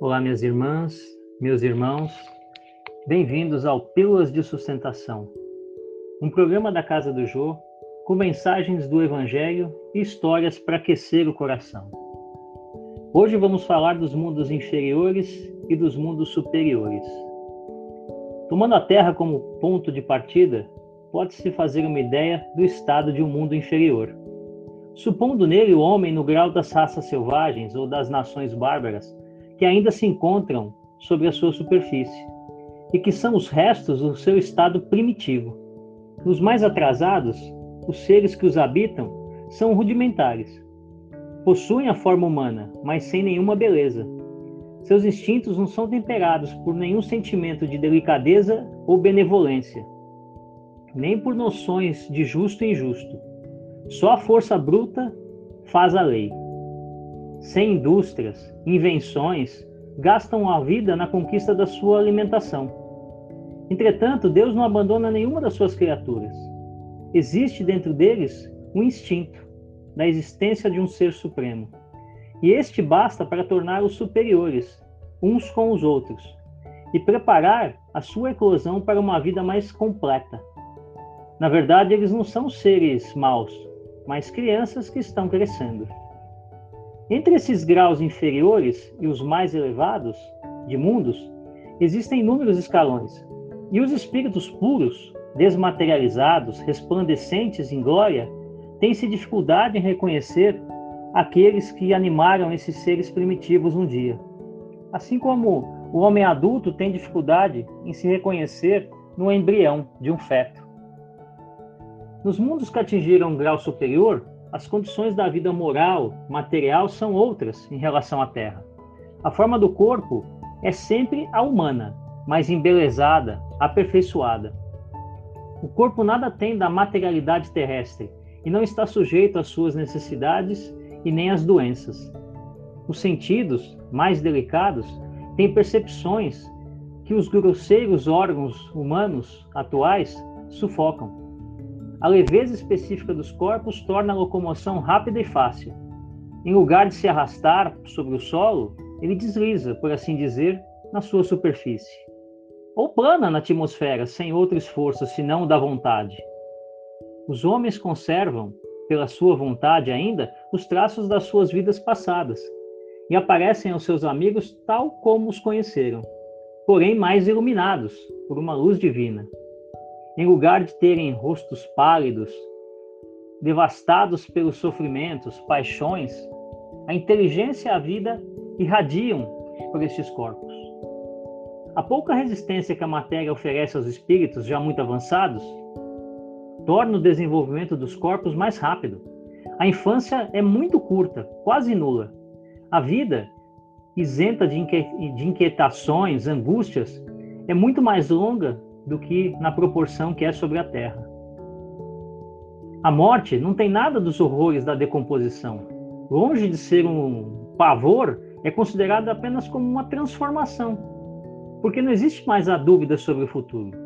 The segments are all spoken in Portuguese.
Olá, minhas irmãs, meus irmãos, bem-vindos ao Pílulas de Sustentação, um programa da Casa do Jô com mensagens do Evangelho e histórias para aquecer o coração. Hoje vamos falar dos mundos inferiores e dos mundos superiores. Tomando a Terra como ponto de partida, pode-se fazer uma ideia do estado de um mundo inferior. Supondo nele o homem no grau das raças selvagens ou das nações bárbaras que ainda se encontram sobre a sua superfície e que são os restos do seu estado primitivo. Os mais atrasados, os seres que os habitam, são rudimentares. Possuem a forma humana, mas sem nenhuma beleza. Seus instintos não são temperados por nenhum sentimento de delicadeza ou benevolência, nem por noções de justo e injusto. Só a força bruta faz a lei sem indústrias, invenções, gastam a vida na conquista da sua alimentação. Entretanto, Deus não abandona nenhuma das suas criaturas. Existe dentro deles um instinto da existência de um ser supremo. E este basta para torná-los superiores, uns com os outros, e preparar a sua eclosão para uma vida mais completa. Na verdade, eles não são seres maus, mas crianças que estão crescendo. Entre esses graus inferiores e os mais elevados de mundos, existem inúmeros escalões. E os espíritos puros, desmaterializados, resplandecentes em glória, têm-se dificuldade em reconhecer aqueles que animaram esses seres primitivos um dia. Assim como o homem adulto tem dificuldade em se reconhecer no embrião de um feto. Nos mundos que atingiram um grau superior, as condições da vida moral, material são outras em relação à Terra. A forma do corpo é sempre a humana, mas embelezada, aperfeiçoada. O corpo nada tem da materialidade terrestre e não está sujeito às suas necessidades e nem às doenças. Os sentidos, mais delicados, têm percepções que os grosseiros órgãos humanos atuais sufocam. A leveza específica dos corpos torna a locomoção rápida e fácil. Em lugar de se arrastar sobre o solo, ele desliza, por assim dizer, na sua superfície. Ou plana na atmosfera, sem outro esforço senão o da vontade. Os homens conservam, pela sua vontade ainda, os traços das suas vidas passadas e aparecem aos seus amigos tal como os conheceram, porém mais iluminados por uma luz divina. Em lugar de terem rostos pálidos, devastados pelos sofrimentos, paixões, a inteligência e a vida irradiam por estes corpos. A pouca resistência que a matéria oferece aos espíritos já muito avançados torna o desenvolvimento dos corpos mais rápido. A infância é muito curta, quase nula. A vida, isenta de inquietações, angústias, é muito mais longa do que na proporção que é sobre a terra. A morte não tem nada dos horrores da decomposição. Longe de ser um pavor, é considerado apenas como uma transformação, porque não existe mais a dúvida sobre o futuro.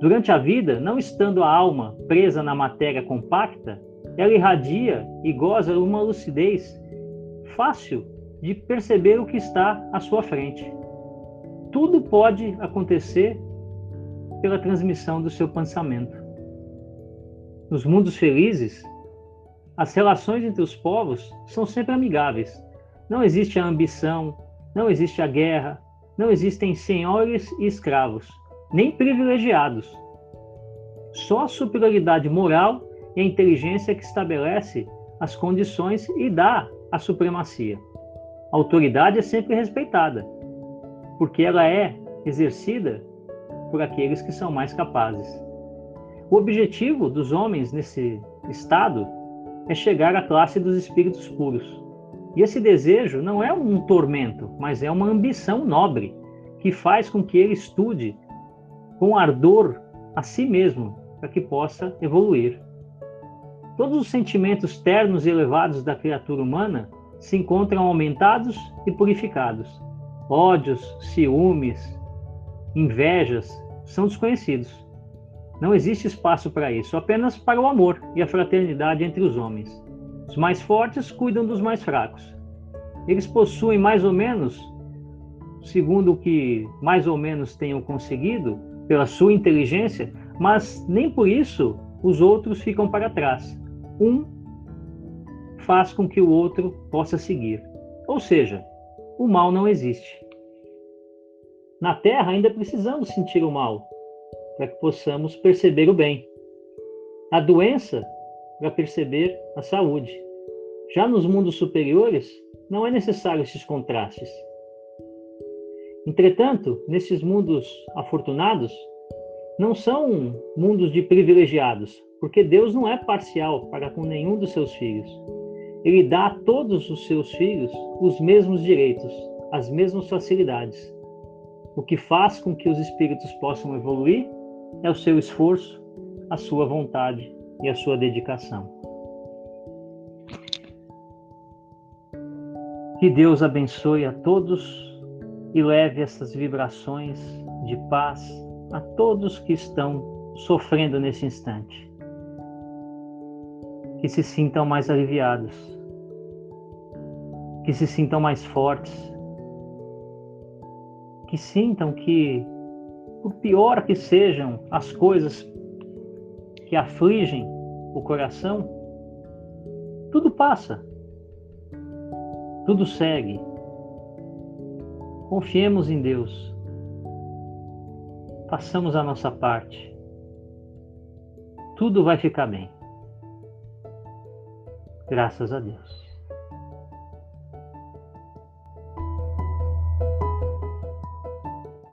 Durante a vida, não estando a alma presa na matéria compacta, ela irradia e goza uma lucidez fácil de perceber o que está à sua frente. Tudo pode acontecer pela transmissão do seu pensamento. Nos mundos felizes, as relações entre os povos são sempre amigáveis. Não existe a ambição, não existe a guerra, não existem senhores e escravos, nem privilegiados. Só a superioridade moral e a inteligência que estabelece as condições e dá a supremacia. A autoridade é sempre respeitada, porque ela é exercida por aqueles que são mais capazes. O objetivo dos homens nesse estado é chegar à classe dos espíritos puros. E esse desejo não é um tormento, mas é uma ambição nobre que faz com que ele estude com ardor a si mesmo para que possa evoluir. Todos os sentimentos ternos e elevados da criatura humana se encontram aumentados e purificados. Ódios, ciúmes, invejas são desconhecidos. Não existe espaço para isso, apenas para o amor e a fraternidade entre os homens. Os mais fortes cuidam dos mais fracos. Eles possuem mais ou menos segundo o que mais ou menos tenham conseguido, pela sua inteligência, mas nem por isso os outros ficam para trás. Um faz com que o outro possa seguir. Ou seja, o mal não existe. Na Terra ainda precisamos sentir o mal para que possamos perceber o bem. A doença para perceber a saúde. Já nos mundos superiores, não é necessário esses contrastes. Entretanto, nesses mundos afortunados, não são mundos de privilegiados, porque Deus não é parcial para com nenhum dos seus filhos. Ele dá a todos os seus filhos os mesmos direitos, as mesmas facilidades. O que faz com que os espíritos possam evoluir é o seu esforço, a sua vontade e a sua dedicação. Que Deus abençoe a todos e leve essas vibrações de paz a todos que estão sofrendo nesse instante. Que se sintam mais aliviados, que se sintam mais fortes, que sintam que, por pior que sejam as coisas que afligem o coração, tudo passa, tudo segue. Confiemos em Deus façamos a nossa parte. Tudo vai ficar bem. Graças a Deus.